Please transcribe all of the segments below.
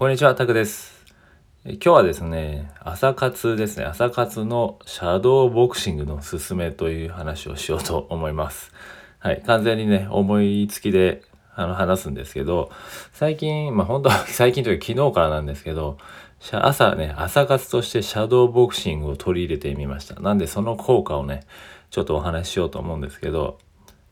こんにちは、タクです。今日はですね、朝活ですね。朝活のシャドーボクシングのすすめという話をしようと思います。はい。完全にね、思いつきであの話すんですけど、最近、まあ本当は 最近というか昨日からなんですけど、朝ね、朝活としてシャドーボクシングを取り入れてみました。なんでその効果をね、ちょっとお話ししようと思うんですけど、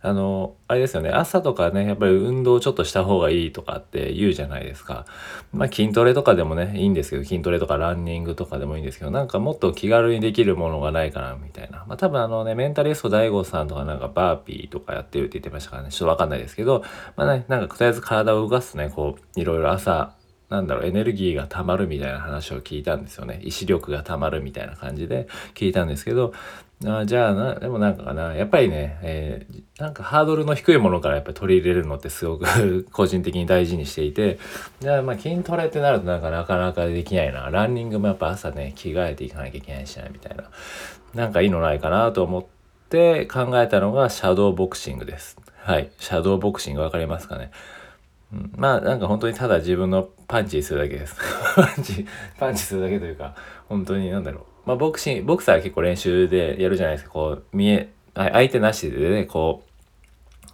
あの、あれですよね、朝とかね、やっぱり運動ちょっとした方がいいとかって言うじゃないですか。まあ筋トレとかでもね、いいんですけど、筋トレとかランニングとかでもいいんですけど、なんかもっと気軽にできるものがないかな、みたいな。まあ多分あのね、メンタリスト DAIGO さんとかなんかバーピーとかやってるって言ってましたからね、ちょっとわかんないですけど、まあね、なんかとりあえず体を動かすね、こう、いろいろ朝、なんだろう、エネルギーが溜まるみたいな話を聞いたんですよね。意志力が溜まるみたいな感じで聞いたんですけど、あじゃあな、でもなんかかな、やっぱりね、えーなんかハードルの低いものからやっぱり取り入れるのってすごく 個人的に大事にしていて、じゃあまあ筋トレってなるとなんかなかなかできないな。ランニングもやっぱ朝ね、着替えていかなきゃいけないしな、みたいな。なんかいいのないかなと思って考えたのがシャドーボクシングです。はい。シャドーボクシングわかりますかね？うんまあなんか本当にただ自分のパンチするだけです。パンチ、パンチするだけというか、本当になんだろう。まあボクシング、ボクサーは結構練習でやるじゃないですか。こう、見え、相手なしでね、こ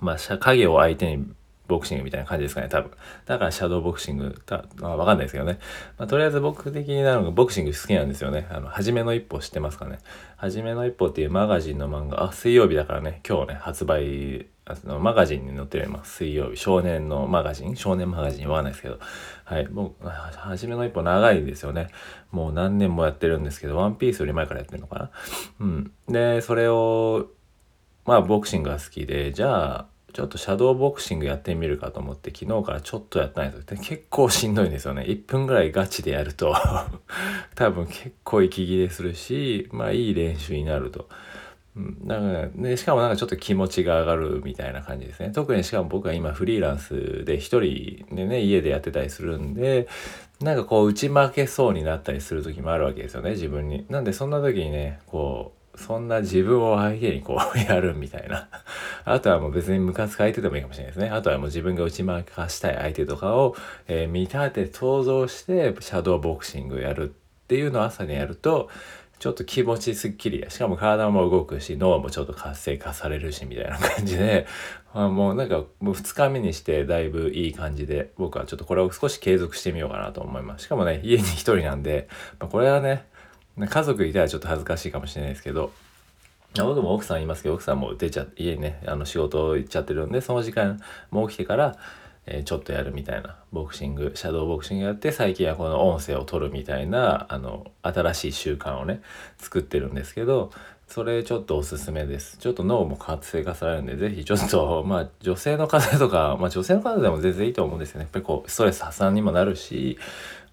う、まあ影を相手にボクシングみたいな感じですかね、多分。だからシャドーボクシング、たまあわかんないですけどね。まあとりあえず僕的になのがボクシング好きなんですよね。あの、はじめの一歩知ってますかね。はじめの一歩っていうマガジンの漫画、あ、水曜日だからね、今日ね、発売、あのマガジンに載ってるます。水曜日、少年のマガジン？少年マガジン？わかんないですけど。はい。もう、はじめの一歩長いんですよね。もう何年もやってるんですけど、ワンピースより前からやってるのかな。うん。で、それを、まあ、ボクシングが好きで、じゃあ、ちょっとシャドーボクシングやってみるかと思って、昨日からちょっとやったんですよ。で結構しんどいんですよね。1分ぐらいガチでやると、多分結構息切れするし、まあいい練習になると。うん、だかね、しかもなんかちょっと気持ちが上がるみたいな感じですね。特にしかも僕は今フリーランスで一人でね、家でやってたりするんで、なんかこう打ち負けそうになったりする時もあるわけですよね、自分に。なんでそんな時にね、こう、そんな自分を相手にこうやるみたいな。あとはもう別にムカつく相手でもいいかもしれないですね。あとはもう自分が打ち負かしたい相手とかを、えー見立て想像してシャドーボクシングやるっていうのを朝にやると、ちょっと気持ちすっきりや。しかも体も動くし、脳もちょっと活性化されるし、みたいな感じで、あもうなんかもう2日目にしてだいぶいい感じで、僕はちょっとこれを少し継続してみようかなと思います。しかもね、家に一人なんで、まあ、これはね、家族いたらちょっと恥ずかしいかもしれないですけど、僕も奥さんいますけど、奥さんも出ちゃ、家にね、あの仕事行っちゃってるんで、その時間もう起きてから、えーちょっとやるみたいな、ボクシング、シャドーボクシングやって、最近はこの音声を取るみたいな、あの、新しい習慣をね、作ってるんですけど、それちょっとおすすめです。ちょっと脳も活性化されるんで、ぜひちょっと、まあ女性の方とか、まあ女性の方でも全然いいと思うんですよね。やっぱりこう、ストレス発散にもなるし、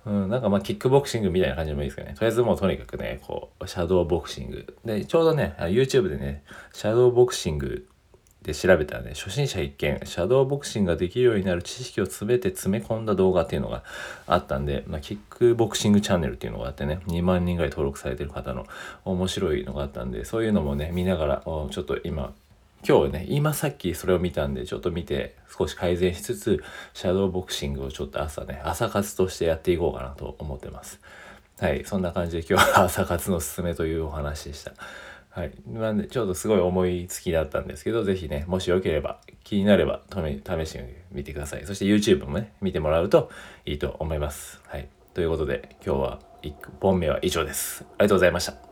うん、なんかまあキックボクシングみたいな感じでもいいですけどね。とりあえずもうとにかくね、こう、シャドーボクシング。で、ちょうどね、YouTube でね、シャドーボクシングで調べたらね、初心者一見、シャドーボクシングができるようになる知識を全て詰め込んだ動画っていうのがあったんで、まあ、キックボクシングチャンネルっていうのがあってね、2万人ぐらい登録されてる方の面白いのがあったんで、そういうのもね、見ながら、ちょっと今、今日ね、今さっきそれを見たんで、ちょっと見て少し改善しつつ、シャドーボクシングをちょっと朝ね、朝活としてやっていこうかなと思ってます。はい、そんな感じで今日は 朝活のすすめというお話でした。はい。なんで、ちょっとすごい思いつきだったんですけど、ぜひね、もしよければ、気になれば、試してみてください。そして YouTube もね、見てもらうといいと思います。はい。ということで、今日は1本目は以上です。ありがとうございました。